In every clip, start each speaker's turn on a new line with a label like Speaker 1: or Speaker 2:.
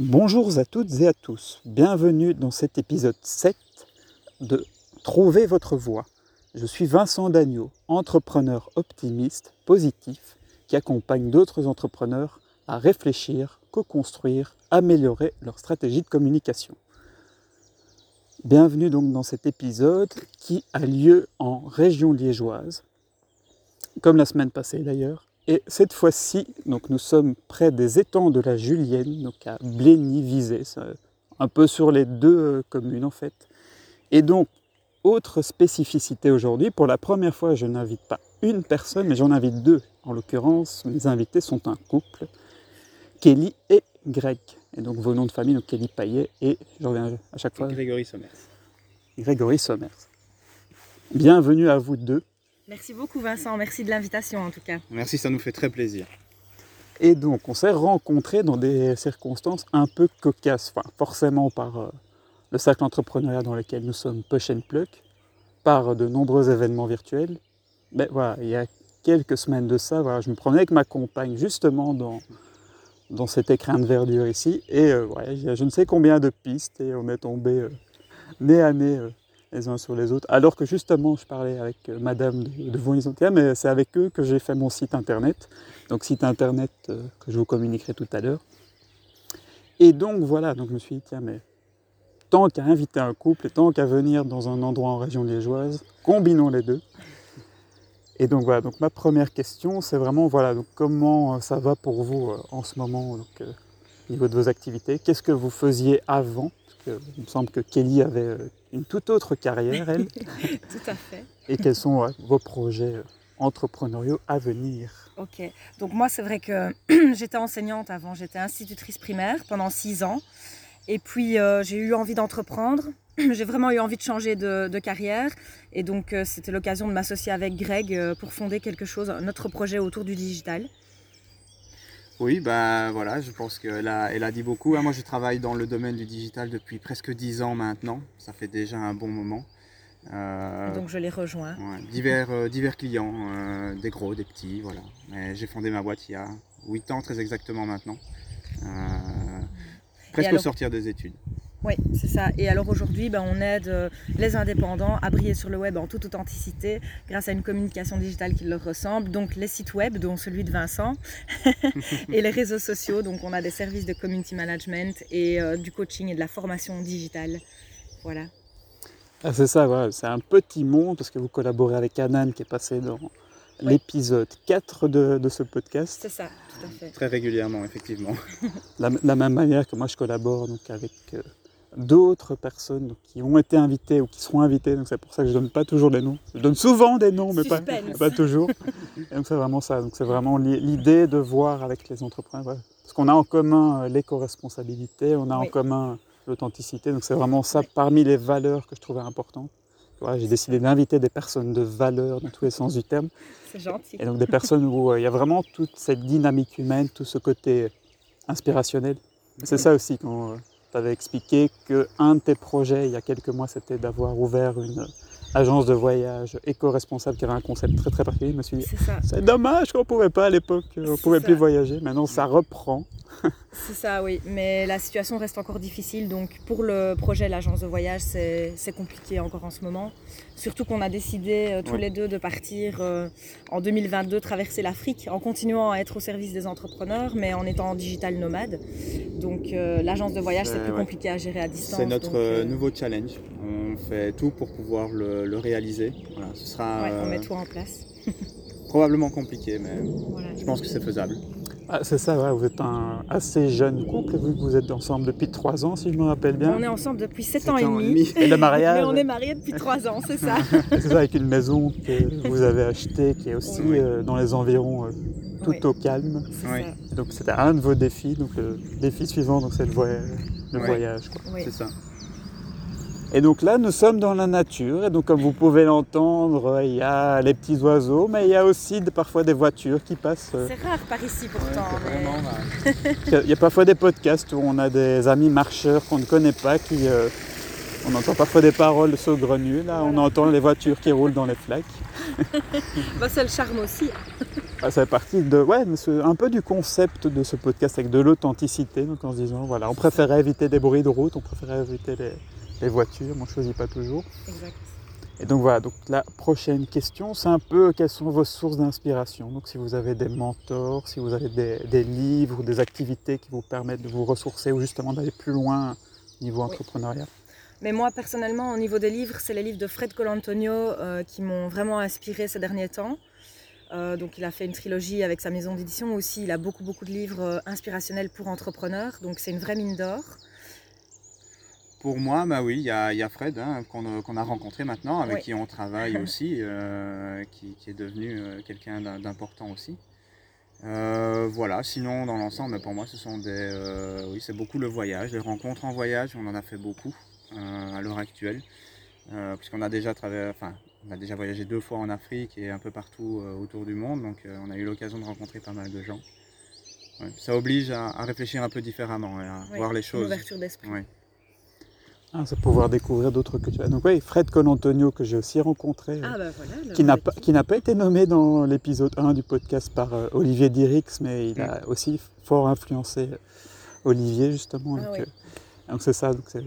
Speaker 1: Bonjour à toutes et à tous, bienvenue dans cet épisode 7 de Trouver votre voie. Je suis Vincent Dagneau, entrepreneur optimiste, positif, qui accompagne d'autres entrepreneurs à réfléchir, co-construire, améliorer leur stratégie de communication. Bienvenue donc dans cet épisode qui a lieu en région liégeoise, comme la semaine passée d'ailleurs, et cette fois-ci, donc nous sommes près des étangs de la Julienne, donc à Blény-Visé, un peu sur les deux euh, communes en fait. Et donc, autre spécificité aujourd'hui, pour la première fois, je n'invite pas une personne, mais j'en invite deux. En l'occurrence, mes invités sont un couple, Kelly et Greg. Et donc vos noms de famille, donc Kelly Payet et, je reviens à chaque fois,
Speaker 2: Grégory Sommers.
Speaker 1: Grégory Sommers. Bienvenue à vous deux.
Speaker 3: Merci beaucoup Vincent, merci de l'invitation en tout cas.
Speaker 2: Merci, ça nous fait très plaisir.
Speaker 1: Et donc, on s'est rencontrés dans des circonstances un peu cocasses, enfin, forcément par euh, le cercle entrepreneuriat dans lequel nous sommes Push and Pluck, par de nombreux événements virtuels. Mais voilà, il y a quelques semaines de ça, voilà, je me prenais avec ma compagne justement dans, dans cet écrin de verdure ici, et euh, ouais, il y a je ne sais combien de pistes, et on est tombé euh, nez à nez euh, les uns sur les autres, alors que justement je parlais avec euh, madame de, de Vaughan-Isontière, mais c'est avec eux que j'ai fait mon site internet, donc site internet euh, que je vous communiquerai tout à l'heure. Et donc voilà, donc je me suis dit, tiens, mais tant qu'à inviter un couple et tant qu'à venir dans un endroit en région liégeoise, combinons les deux. Et donc voilà, donc ma première question, c'est vraiment voilà, donc comment euh, ça va pour vous en ce moment au niveau de vos activités? Qu'est-ce que vous faisiez avant que, il me semble que Kelly avait euh, une toute autre carrière, elle.
Speaker 3: Tout à fait.
Speaker 1: et quels sont vos projets euh, entrepreneuriaux à venir?
Speaker 3: Ok, donc moi c'est vrai que j'étais enseignante avant, j'étais institutrice primaire pendant six ans. Et puis euh, j'ai eu envie d'entreprendre, j'ai vraiment eu envie de changer de, de carrière. Et donc euh, c'était l'occasion de m'associer avec Greg pour fonder quelque chose, notre projet autour du digital.
Speaker 2: Oui, ben voilà, je pense qu'elle a, elle a dit beaucoup. hein. Moi, je travaille dans le domaine du digital depuis presque 10 ans maintenant. Ça fait déjà un bon moment. Euh,
Speaker 3: Donc je l'ai rejoint.
Speaker 2: ouais, divers, euh, divers clients, euh, des gros, des petits, voilà. Mais j'ai fondé ma boîte il y a 8 ans, très exactement maintenant. Presque
Speaker 3: alors-
Speaker 2: au sortir des études.
Speaker 3: Oui, c'est ça. Et alors aujourd'hui, ben, on aide euh, les indépendants à briller sur le web en toute authenticité grâce à une communication digitale qui leur ressemble. Donc les sites web, dont celui de Vincent, et les réseaux sociaux. Donc on a des services de community management et euh, du coaching et de la formation digitale. Voilà.
Speaker 1: Ah, C'est ça, voilà, c'est un petit monde parce que vous collaborez avec Anan qui est passé dans l'épisode 4 de, de ce podcast.
Speaker 3: C'est ça, tout à fait.
Speaker 2: Très régulièrement, effectivement.
Speaker 1: La, de la même manière que moi je collabore donc, avec euh, d'autres personnes donc, qui ont été invitées ou qui seront invitées, donc c'est pour ça que je donne pas toujours les noms. Je donne souvent des noms, mais pas, toujours. Et donc c'est vraiment ça, donc c'est vraiment l'i- l'idée de voir avec les entrepreneurs, parce qu'on a en commun euh, l'éco-responsabilité, on a en commun l'authenticité, donc c'est vraiment ça parmi les valeurs que je trouvais importantes. Voilà, J'ai décidé d'inviter des personnes de valeur dans tous les sens du terme.
Speaker 3: C'est gentil.
Speaker 1: Et donc des personnes où euh, il y a vraiment toute cette dynamique humaine, tout ce côté inspirationnel. C'est ça aussi quand tu avais expliqué qu'un de tes projets il y a quelques mois, c'était d'avoir ouvert une euh, agence de voyage éco-responsable qui avait un concept très très particulier. Je me suis dit,
Speaker 3: C'est
Speaker 1: dommage qu'on ne pouvait pas à l'époque, on ne pouvait plus voyager. Maintenant, ça reprend.
Speaker 3: C'est ça, oui. Mais la situation reste encore difficile. Donc, pour le projet L'Agence de voyage, c'est compliqué encore en ce moment. Surtout qu'on a décidé euh, tous
Speaker 1: Ouais.
Speaker 3: les deux de partir euh, en 2022 traverser l'Afrique en continuant à être au service des entrepreneurs, mais en étant digital nomade. Donc, euh, l'agence de voyage, c'est plus
Speaker 2: ouais.
Speaker 3: compliqué à gérer à distance.
Speaker 2: C'est notre
Speaker 3: donc, euh,
Speaker 2: nouveau challenge. On fait tout pour pouvoir le, le réaliser. Voilà, ce sera
Speaker 3: ouais, on met tout en place.
Speaker 2: probablement compliqué, mais
Speaker 3: Voilà.
Speaker 2: je pense que c'est faisable.
Speaker 1: Ah, c'est ça, ouais, vous êtes un assez jeune couple, vu que vous êtes ensemble depuis trois ans, si je me rappelle bien.
Speaker 3: On est ensemble depuis 7
Speaker 2: Sept
Speaker 3: ans et demi.
Speaker 1: Et le mariage,
Speaker 3: Mais on est mariés depuis 3 ans, c'est ça.
Speaker 1: c'est ça, avec une maison que vous avez achetée, qui est aussi
Speaker 2: Oui.
Speaker 1: euh, dans les environs, euh, tout
Speaker 3: Oui.
Speaker 1: au calme.
Speaker 3: C'est
Speaker 2: Oui.
Speaker 3: ça.
Speaker 1: Donc c'était un de vos défis. Donc le défi suivant, donc c'est le, voyage. le voyage. quoi.
Speaker 3: Oui.
Speaker 2: C'est ça.
Speaker 1: Et donc là, nous sommes dans la nature. Et donc comme vous pouvez l'entendre, il y a les petits oiseaux, mais il y a aussi de- parfois des voitures qui passent. euh.
Speaker 3: C'est rare par ici pourtant.
Speaker 2: Ouais,
Speaker 3: mais-
Speaker 2: vraiment, bah,
Speaker 1: Il y a- parfois des podcasts où on a des amis marcheurs qu'on ne connaît pas qui, euh, On entend parfois des paroles saugrenues, là, on entend les voitures qui roulent dans les flaques.
Speaker 3: bah, c'est le charme aussi.
Speaker 1: Ah, ça fait partie de, ouais, un peu du concept de ce podcast avec de l'authenticité, donc en se disant, voilà, on préférait éviter des bruits de route, on préférait éviter les, les voitures, on ne choisit pas toujours.
Speaker 3: Exact.
Speaker 1: Et donc voilà, donc la prochaine question, c'est un peu quelles sont vos sources d'inspiration. Donc si vous avez des mentors, si vous avez des, livres ou des activités qui vous permettent de vous ressourcer ou justement d'aller plus loin niveau entrepreneuriat.
Speaker 3: Mais moi personnellement, au niveau des livres, c'est les livres de Fred Colantonio euh, qui m'ont vraiment inspiré ces derniers temps. Euh, donc il a fait une trilogie avec sa maison d'édition aussi. Il a beaucoup beaucoup de livres euh, inspirationnels pour entrepreneurs. Donc c'est une vraie mine d'or.
Speaker 2: Pour moi, bah oui, il y, a, Fred hein, euh, qu'on a rencontré maintenant, avec qui on travaille aussi, euh, qui, est devenu euh, quelqu'un d'important aussi. voilà, sinon dans l'ensemble, pour moi, ce sont des, oui, c'est beaucoup le voyage, les rencontres en voyage, on en a fait beaucoup à l'heure actuelle, puisqu'on a déjà enfin, on a déjà voyagé deux fois en Afrique et un peu partout autour du monde, donc on a eu l'occasion de rencontrer pas mal de gens. ça oblige à, réfléchir un peu différemment, et à voir les choses.
Speaker 3: Ouverture d'esprit.
Speaker 1: Ah, c'est pouvoir découvrir d'autres cultures. Donc oui, Fred Colantonio que j'ai aussi rencontré,
Speaker 3: ah, bah voilà,
Speaker 1: qui n'a pas, qui n'a pas été nommé dans l'épisode 1 du podcast par euh, Olivier Dirix, mais il a mm. aussi fort influencé euh, Olivier justement.
Speaker 3: Ah
Speaker 1: euh, donc c'est ça. Donc c'est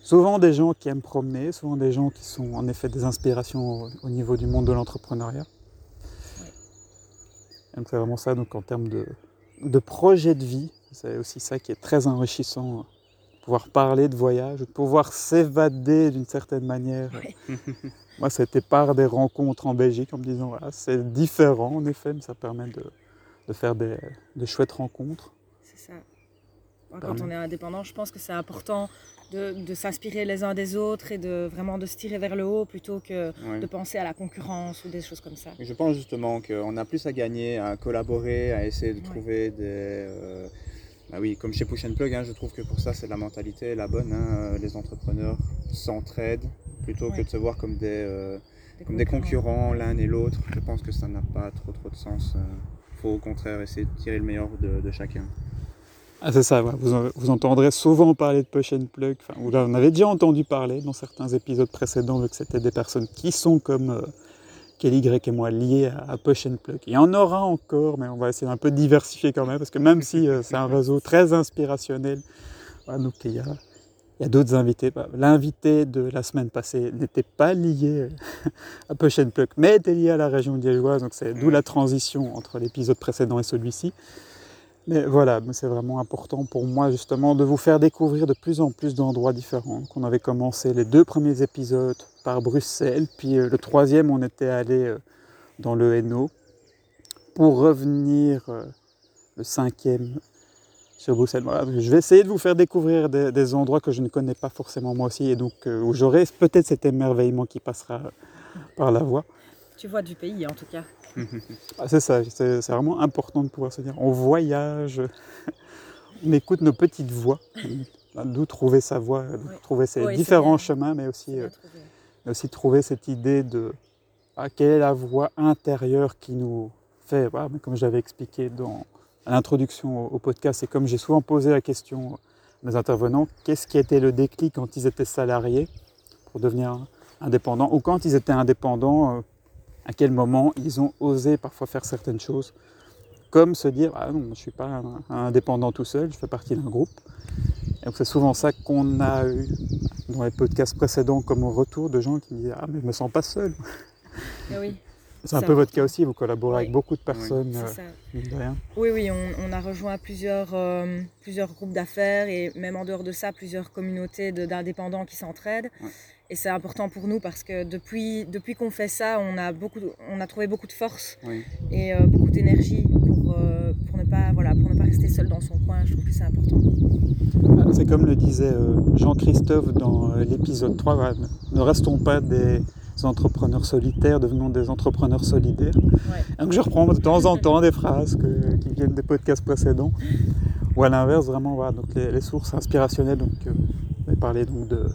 Speaker 1: souvent des gens qui aiment promener, souvent des gens qui sont en effet des inspirations au, niveau du monde de l'entrepreneuriat. Donc c'est vraiment ça. Donc en termes de, de projet de vie, c'est aussi ça qui est très enrichissant pouvoir parler de voyage, de pouvoir s'évader d'une certaine manière. Moi, c'était par des rencontres en Belgique en me disant, voilà, c'est différent en effet, mais ça permet de, de faire des, chouettes rencontres.
Speaker 3: C'est ça. quand on est indépendant, je pense que c'est important de, de s'inspirer les uns des autres et de vraiment de se tirer vers le haut plutôt que de penser à la concurrence ou des choses comme ça.
Speaker 2: Je pense justement qu'on a plus à gagner à collaborer, à essayer de trouver des... Euh, bah oui, comme chez Push and Plug, hein, je trouve que pour ça, c'est la mentalité la bonne. Hein. Les entrepreneurs s'entraident plutôt que de se voir comme des, euh, comme des concurrents l'un et l'autre. Je pense que ça n'a pas trop trop de sens. Il euh. faut au contraire essayer de tirer le meilleur de, chacun.
Speaker 1: Ah, c'est ça, vous, vous, entendrez souvent parler de Push and Plug. Enfin, vous en avez déjà entendu parler dans certains épisodes précédents, vu que c'était des personnes qui sont comme. Euh, Y et moi liés à, Push and. Il y en aura encore, mais on va essayer un peu diversifier quand même, parce que même si euh, c'est un réseau très inspirationnel, donc il y a, d'autres invités. Bah, l'invité de la semaine passée n'était pas lié à Push and Plug, mais était lié à la région liégeoise, donc c'est d'où la transition entre l'épisode précédent et celui-ci. Mais voilà, c'est vraiment important pour moi justement de vous faire découvrir de plus en plus d'endroits différents. On avait commencé les deux premiers épisodes par Bruxelles, puis euh, le troisième on était allé euh, dans le Hainaut pour revenir euh, le cinquième sur Bruxelles. je vais essayer de vous faire découvrir des, endroits que je ne connais pas forcément moi aussi et donc où j'aurai peut-être cet émerveillement qui passera par la voie.
Speaker 3: Tu vois du pays en tout cas.
Speaker 1: Ah, c'est ça, c'est vraiment important de pouvoir se dire on voyage, on écoute nos petites voix, d'où trouver sa voie, trouver ses différents chemins, mais aussi, euh, aussi trouver cette idée de ah, quelle est la voie intérieure qui nous fait, comme j'avais expliqué dans l'introduction au, podcast, et comme j'ai souvent posé la question à mes intervenants, qu'est-ce qui était le déclic quand ils étaient salariés pour devenir indépendants, ou quand ils étaient indépendants, euh, à quel moment ils ont osé parfois faire certaines choses, comme se dire ah non, je ne suis pas indépendant tout seul, je fais partie d'un groupe. Et c'est souvent ça qu'on a eu dans les podcasts précédents comme retour de gens qui disent ah mais je me sens pas seul.
Speaker 3: Ah.
Speaker 1: C'est un peu votre cas aussi, vous collaborez avec beaucoup de personnes. Oui,
Speaker 3: euh, oui, oui on, a rejoint plusieurs, euh, plusieurs groupes d'affaires et même en dehors de ça, plusieurs communautés d'indépendants qui s'entraident. Et c'est important pour nous parce que depuis, depuis qu'on fait ça, on a, beaucoup, on a trouvé beaucoup de force et euh, beaucoup d'énergie pour, euh, pour, ne pas, voilà, pour ne pas rester seul dans son coin. Je trouve que c'est important.
Speaker 1: Ah, c'est comme le disait euh, Jean-Christophe dans l'épisode 3, ne restons pas des entrepreneurs solitaires, devenons des entrepreneurs solidaires. Donc je reprends de temps en temps des phrases qui viennent des podcasts précédents. Ou à l'inverse, vraiment, voilà, donc les, sources inspirationnelles, donc, on parlé donc de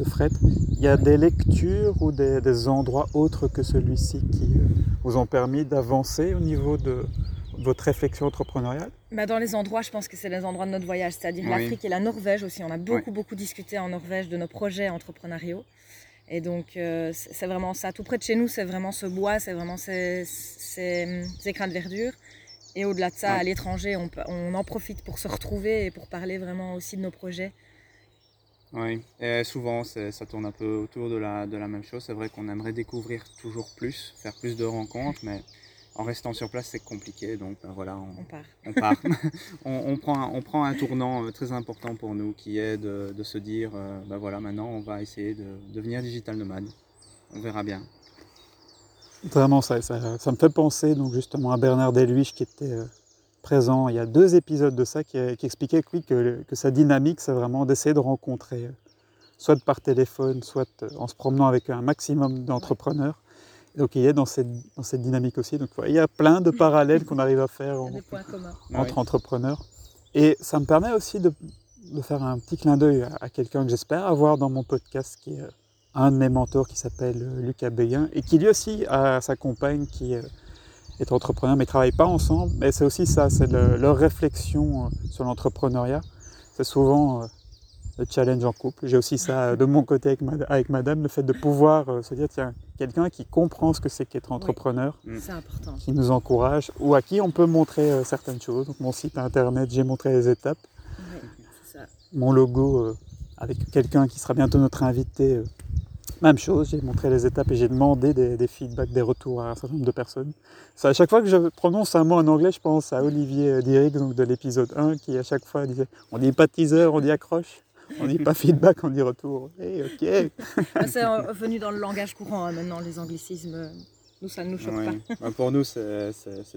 Speaker 1: de fret. Il y a des lectures ou des, endroits autres que celui-ci qui euh, vous ont permis d'avancer au niveau de, votre réflexion entrepreneuriale
Speaker 3: bah Dans les endroits, je pense que c'est les endroits de notre voyage, c'est-à-dire l'Afrique et la Norvège aussi. On a beaucoup, beaucoup discuté en Norvège de nos projets entrepreneuriaux. Et donc, euh, c'est vraiment ça. Tout près de chez nous, c'est vraiment ce bois, c'est vraiment ces, ces, écrins de verdure. Et au-delà de ça, à l'étranger, on, on, en profite pour se retrouver et pour parler vraiment aussi de nos projets.
Speaker 2: Oui, et souvent ça tourne un peu autour de la, de la même chose. C'est vrai qu'on aimerait découvrir toujours plus, faire plus de rencontres, mais en restant sur place, c'est compliqué. Donc ben voilà,
Speaker 3: on, part.
Speaker 2: On, part. on, prend un, on prend un tournant euh, très important pour nous qui est de, de se dire ben voilà, maintenant on va essayer de devenir digital nomade. On verra bien.
Speaker 1: Vraiment, ça, ça, ça, me fait penser donc justement à Bernard Deluige qui était euh, présent il y a deux épisodes de ça qui, qui expliquait que, oui, que, que, sa dynamique, c'est vraiment d'essayer de rencontrer, soit par téléphone, soit en se promenant avec un maximum d'entrepreneurs. Donc il est dans cette, dans cette dynamique aussi. Donc il y a plein de parallèles qu'on arrive à faire entre entrepreneurs. Et ça me permet aussi de, de faire un petit clin d'œil à, quelqu'un que j'espère avoir dans mon podcast, qui est un de mes mentors qui s'appelle Lucas Béguin, et qui lui aussi a sa compagne qui est entrepreneur, mais ne travaillent pas ensemble. Mais c'est aussi ça, c'est leur réflexion euh, sur l'entrepreneuriat. C'est souvent euh, le challenge en couple. J'ai aussi ça de mon côté avec, avec, madame, le fait de pouvoir euh, se dire, tiens, quelqu'un qui comprend ce que c'est qu'être entrepreneur,
Speaker 3: mm.
Speaker 1: qui nous encourage, ou à qui on peut montrer euh, certaines choses. Donc mon site internet, j'ai montré les étapes.
Speaker 3: Ça.
Speaker 1: Mon logo, euh, avec quelqu'un qui sera bientôt notre invité, même chose, j'ai montré les étapes et j'ai demandé des, feedbacks, des retours à un certain nombre de personnes. Ça, à chaque fois que je prononce un mot en anglais, je pense à Olivier Dirick, donc de l'épisode 1, qui à chaque fois disait on dit pas teaser, on dit accroche. On dit pas feedback, on dit retour. Eh, ok.
Speaker 3: C'est venu dans le langage courant hein, maintenant, les anglicismes. Nous, ça ne nous choque pas.
Speaker 2: Pour nous, c'est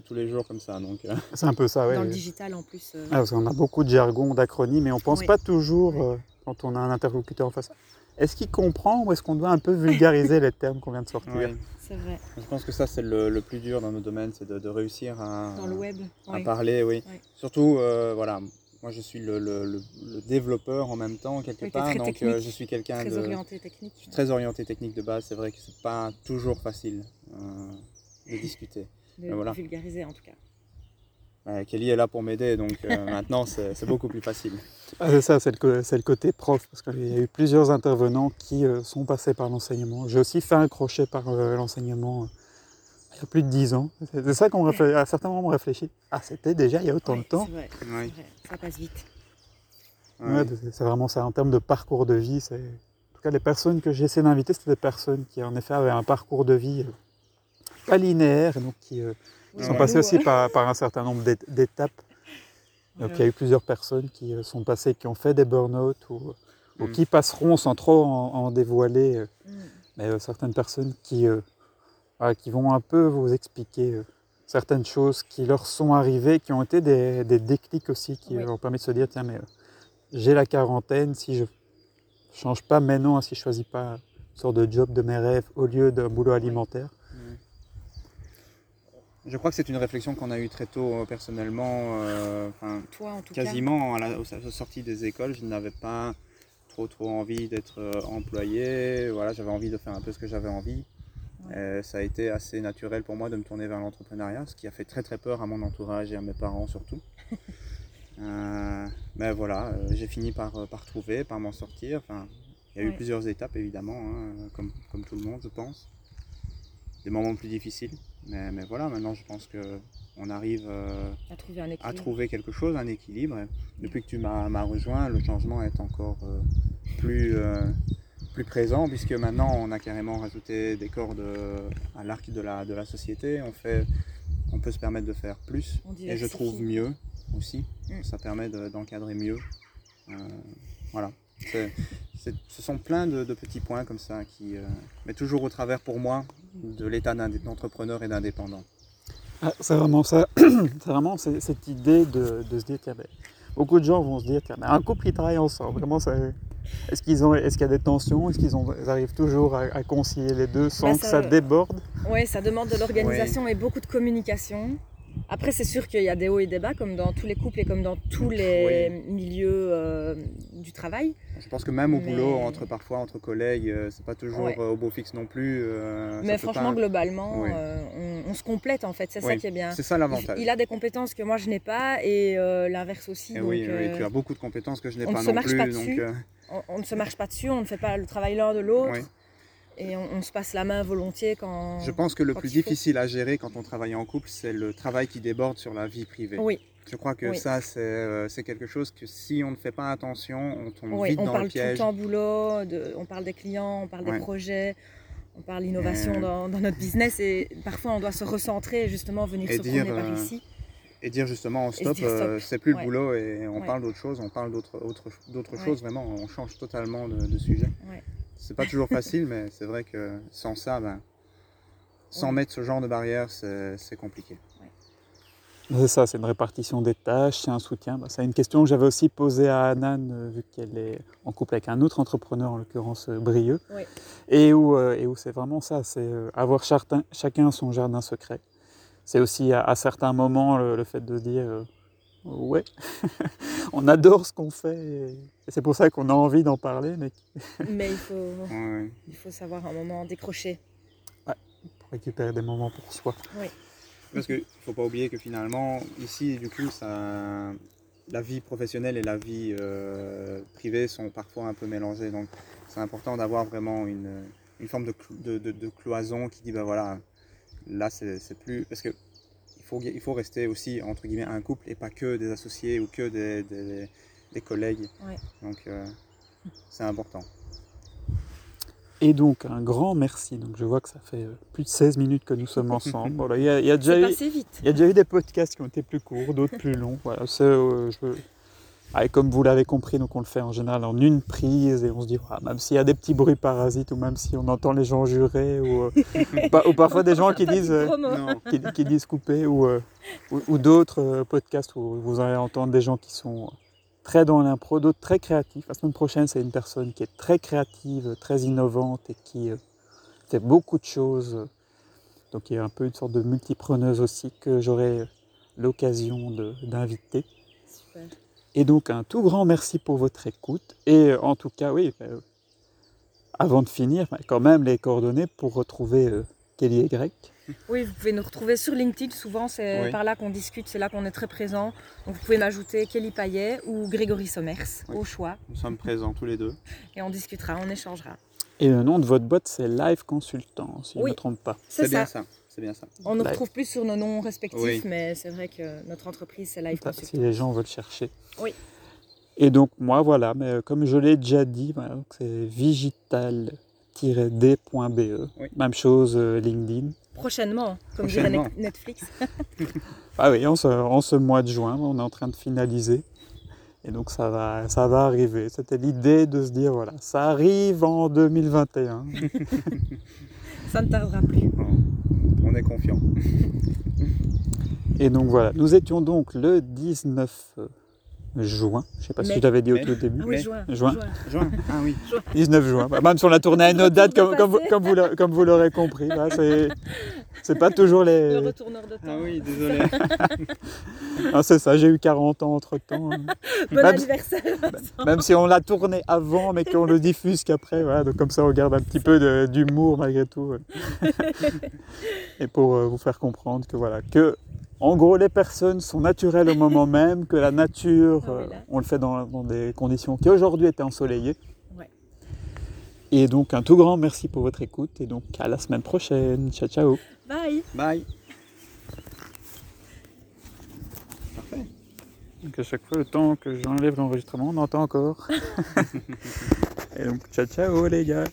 Speaker 2: tous les jours comme ça. donc. Euh.
Speaker 1: C'est un peu ça, oui.
Speaker 3: Dans le digital en plus. Euh.
Speaker 1: Ah, parce qu'on a beaucoup de jargon, d'acronymes, mais on ne pense pas toujours, euh, quand on a un interlocuteur en face, est-ce qu'il comprend ou est-ce qu'on doit un peu vulgariser les termes qu'on vient de sortir?
Speaker 3: C'est vrai.
Speaker 2: Je pense que ça, c'est le, plus dur dans nos domaines, c'est de, réussir à,
Speaker 3: dans le web.
Speaker 2: à parler, oui. Surtout, voilà, moi, je suis le, développeur en même temps, quelque part. Donc, euh, je suis quelqu'un
Speaker 3: de. Très orienté technique.
Speaker 2: très orienté technique de base. C'est vrai que c'est pas toujours facile euh, de discuter.
Speaker 3: De voilà. vulgariser, en tout cas.
Speaker 2: Kelly est là pour m'aider, donc euh, maintenant c'est beaucoup plus facile.
Speaker 1: Ah, c'est ça, c'est le, le, côté prof, parce qu'il y a eu plusieurs intervenants qui sont passés par l'enseignement. J'ai aussi fait un crochet par l'enseignement il y a plus de 10 ans. C'est ça qu'on réfléchit. À certains moments, on réfléchit. Ah, c'était déjà il y a autant de temps.
Speaker 3: C'est vrai, ça passe vite.
Speaker 1: c'est vraiment ça. En termes de parcours de vie, c'est. En tout cas, les personnes que j'ai essayé d'inviter, c'était des personnes qui, en effet, avaient un parcours de vie euh, pas linéaire, donc qui euh, sont passées aussi par, un certain nombre d'étapes. Donc, il y a eu plusieurs personnes qui euh, sont passées, qui ont fait des burn-out ou, mm. qui passeront sans trop en, dévoiler. Mm. Mais certaines personnes qui qui vont un peu vous expliquer euh, certaines choses qui leur sont arrivées, qui ont été des, déclics aussi, qui leur permettent de se dire, tiens, mais euh, j'ai la quarantaine, si je change pas maintenant, si je choisis pas une sorte de job de mes rêves au lieu d'un boulot alimentaire.
Speaker 2: Je crois que c'est une réflexion qu'on a eue très tôt euh, personnellement.
Speaker 3: Toi, en tout
Speaker 2: quasiment à la, sortie des écoles, je n'avais pas trop trop envie d'être employé. Voilà, j'avais envie de faire un peu ce que j'avais envie. Euh, ça a été assez naturel pour moi de me tourner vers l'entrepreneuriat, ce qui a fait très très peur à mon entourage et à mes parents surtout. Euh, mais voilà, euh, j'ai fini par, par trouver, par m'en sortir. Enfin, il y a eu plusieurs étapes évidemment, hein, comme, comme tout le monde je pense. Des moments plus difficiles. Mais, mais voilà, maintenant je pense qu'on arrive
Speaker 3: à, trouver
Speaker 2: à, trouver quelque chose, un équilibre. depuis que tu m'as rejoint, le changement est encore plus plus présent puisque maintenant on a carrément rajouté des cordes euh, à l'arc de la, de la société. On, fait, on peut se permettre de faire plus et je trouve mieux aussi. Mm. Ça permet d'encadrer mieux. Euh, voilà. ce sont plein de, petits points comme ça qui, euh, mais toujours au travers pour moi de l'état d'entrepreneur et d'indépendant.
Speaker 1: Ah, c'est vraiment ça, c'est vraiment cette idée de, de se dire, tiens, beaucoup de gens vont se dire, tiens, un couple qui travaille ensemble, vraiment, ça, est-ce qu'ils ont, est-ce qu'il y a des tensions? Est-ce qu'ils arrivent toujours à, concilier les deux sans bah, que ça déborde?
Speaker 3: Oui, ça demande de l'organisation et beaucoup de communication. Après, c'est sûr qu'il y a des hauts et des bas, comme dans tous les couples et comme dans tous les milieux euh, du travail.
Speaker 2: Je pense que même au boulot, entre parfois entre collègues, euh, c'est pas toujours euh, au beau fixe non plus.
Speaker 3: Mais franchement, globalement, on, se complète en fait, c'est ça qui est bien.
Speaker 2: C'est ça l'avantage.
Speaker 3: Il a des compétences que moi je n'ai pas et l'inverse aussi.
Speaker 2: donc, oui, tu as beaucoup de compétences que je n'ai pas non plus.
Speaker 3: Pas donc, on, ne se marche pas dessus, on ne fait pas le travail l'un de l'autre et on, se passe la main volontiers quand.
Speaker 2: Je pense que le plus difficile à gérer quand on travaille en couple, c'est le travail qui déborde sur la vie privée.
Speaker 3: Oui.
Speaker 2: Je crois que ça, euh, c'est quelque chose que si on ne fait pas attention, on tombe vite dans
Speaker 3: le
Speaker 2: piège.
Speaker 3: On parle tout le temps boulot, on parle des clients, on parle des projets, on parle d'innovation dans, notre business et parfois on doit se recentrer et justement venir se dire, par euh, ici.
Speaker 2: Et dire justement stop, euh, c'est plus le boulot et on parle d'autre chose, on parle d'autres choses vraiment, on change totalement de, de sujet. C'est pas toujours facile, mais c'est vrai que sans ça, ben, sans mettre ce genre de barrière, c'est compliqué.
Speaker 1: C'est ça, c'est une répartition des tâches, c'est un soutien. Bah, c'est une question que j'avais aussi posée à Anan, euh, vu qu'elle est en couple avec un autre entrepreneur, en l'occurrence euh, Brieux, et où, euh, et où c'est vraiment ça, c'est avoir chacun, son jardin secret. C'est aussi à, certains moments le, fait de dire ouais, on adore ce qu'on fait et, c'est pour ça qu'on a envie d'en parler. Mais,
Speaker 3: mais il, faut, il faut savoir un moment décrocher.
Speaker 1: Ouais, pour récupérer des moments pour soi.
Speaker 3: Oui.
Speaker 2: Parce qu'il ne faut pas oublier que finalement, ici, du coup, ça, la vie professionnelle et la vie euh, privée sont parfois un peu mélangées. Donc, c'est important d'avoir vraiment une, une forme de, de, de, cloison qui dit, ben voilà, là, c'est plus... Parce que il faut rester aussi, entre guillemets, un couple et pas que des associés ou que des, des, collègues. Donc, euh, c'est important.
Speaker 1: Et donc, un grand merci. Donc, je vois que ça fait euh, plus de 16 minutes que nous sommes ensemble. Voilà, il, y a, déjà eu,
Speaker 3: vite.
Speaker 1: il y a déjà eu des podcasts qui ont été plus courts, d'autres plus longs. Voilà, euh, je, ah, comme vous l'avez compris, donc on le fait en général en une prise et on se dit, ah, même s'il y a des petits bruits parasites ou même si on entend les gens jurer ou, euh, ou, parfois des gens qui disent, euh, qui, disent couper ou, euh, ou, d'autres podcasts où vous allez entendre des gens qui sont très dans l'impro, d'autres très créatifs. La semaine prochaine, c'est une personne qui est très créative, très innovante et qui fait beaucoup de choses. Donc il y a un peu une sorte de multipreneuse aussi que j'aurai l'occasion d'inviter. Et donc un tout grand merci pour votre écoute. Et euh, en tout cas, oui, euh, avant de finir, quand même les coordonnées pour retrouver euh, Kelly et Greg.
Speaker 3: Oui, vous pouvez nous retrouver sur LinkedIn. Souvent, c'est par là qu'on discute, c'est là qu'on est très présent. Donc, vous pouvez m'ajouter Kelly Payet ou Grégory Sommers, au choix.
Speaker 2: Nous sommes présents tous les deux.
Speaker 3: Et on discutera, on échangera.
Speaker 1: Et le nom de votre boîte, c'est Live Consultant, si je ne me trompe pas.
Speaker 2: C'est bien ça. C'est bien ça.
Speaker 3: On ne retrouve plus sur nos noms respectifs, mais c'est vrai que notre entreprise, c'est Live.
Speaker 1: Si les gens veulent chercher.
Speaker 3: Oui.
Speaker 1: Et donc, moi, voilà, mais euh, comme je l'ai déjà dit, c'est vigital-d.be. Même chose, euh, LinkedIn.
Speaker 3: Prochainement, comme dirait Netflix.
Speaker 1: ah oui, en ce, mois de juin, on est en train de finaliser. Et donc ça va, ça va arriver. C'était l'idée de se dire, voilà, ça arrive en 2021.
Speaker 3: ça ne tardera plus.
Speaker 2: On est confiant.
Speaker 1: Et donc voilà, nous étions donc le 19 juin. Je ne sais pas si je l'avais dit au tout début.
Speaker 3: Ah oui, juin.
Speaker 1: Juin.
Speaker 2: Juin. Ah oui.
Speaker 1: 19 juin. Bah, même si on a tourné à une autre date, comme, comme, vous, l'aurez compris. Là, c'est, pas toujours les.
Speaker 3: Le retourneur de temps.
Speaker 2: Ah oui, désolé.
Speaker 1: ah, c'est ça, j'ai eu 40 ans entre temps. Hein.
Speaker 3: Bon anniversaire.
Speaker 1: Même si on l'a tourné avant, mais qu'on le diffuse qu'après. Voilà, donc comme ça, on garde un petit peu d'humour malgré tout. Et pour euh, vous faire comprendre que voilà, que en gros, les personnes sont naturelles au moment même, que la nature, ah euh, on le fait dans, des conditions qui aujourd'hui étaient ensoleillées. Et donc, un tout grand merci pour votre écoute et donc à la semaine prochaine. Ciao, ciao.
Speaker 3: Bye.
Speaker 2: Bye.
Speaker 1: Parfait. Donc, à chaque fois, le temps que j'enlève l'enregistrement, on entend encore. et donc, ciao, ciao les gars.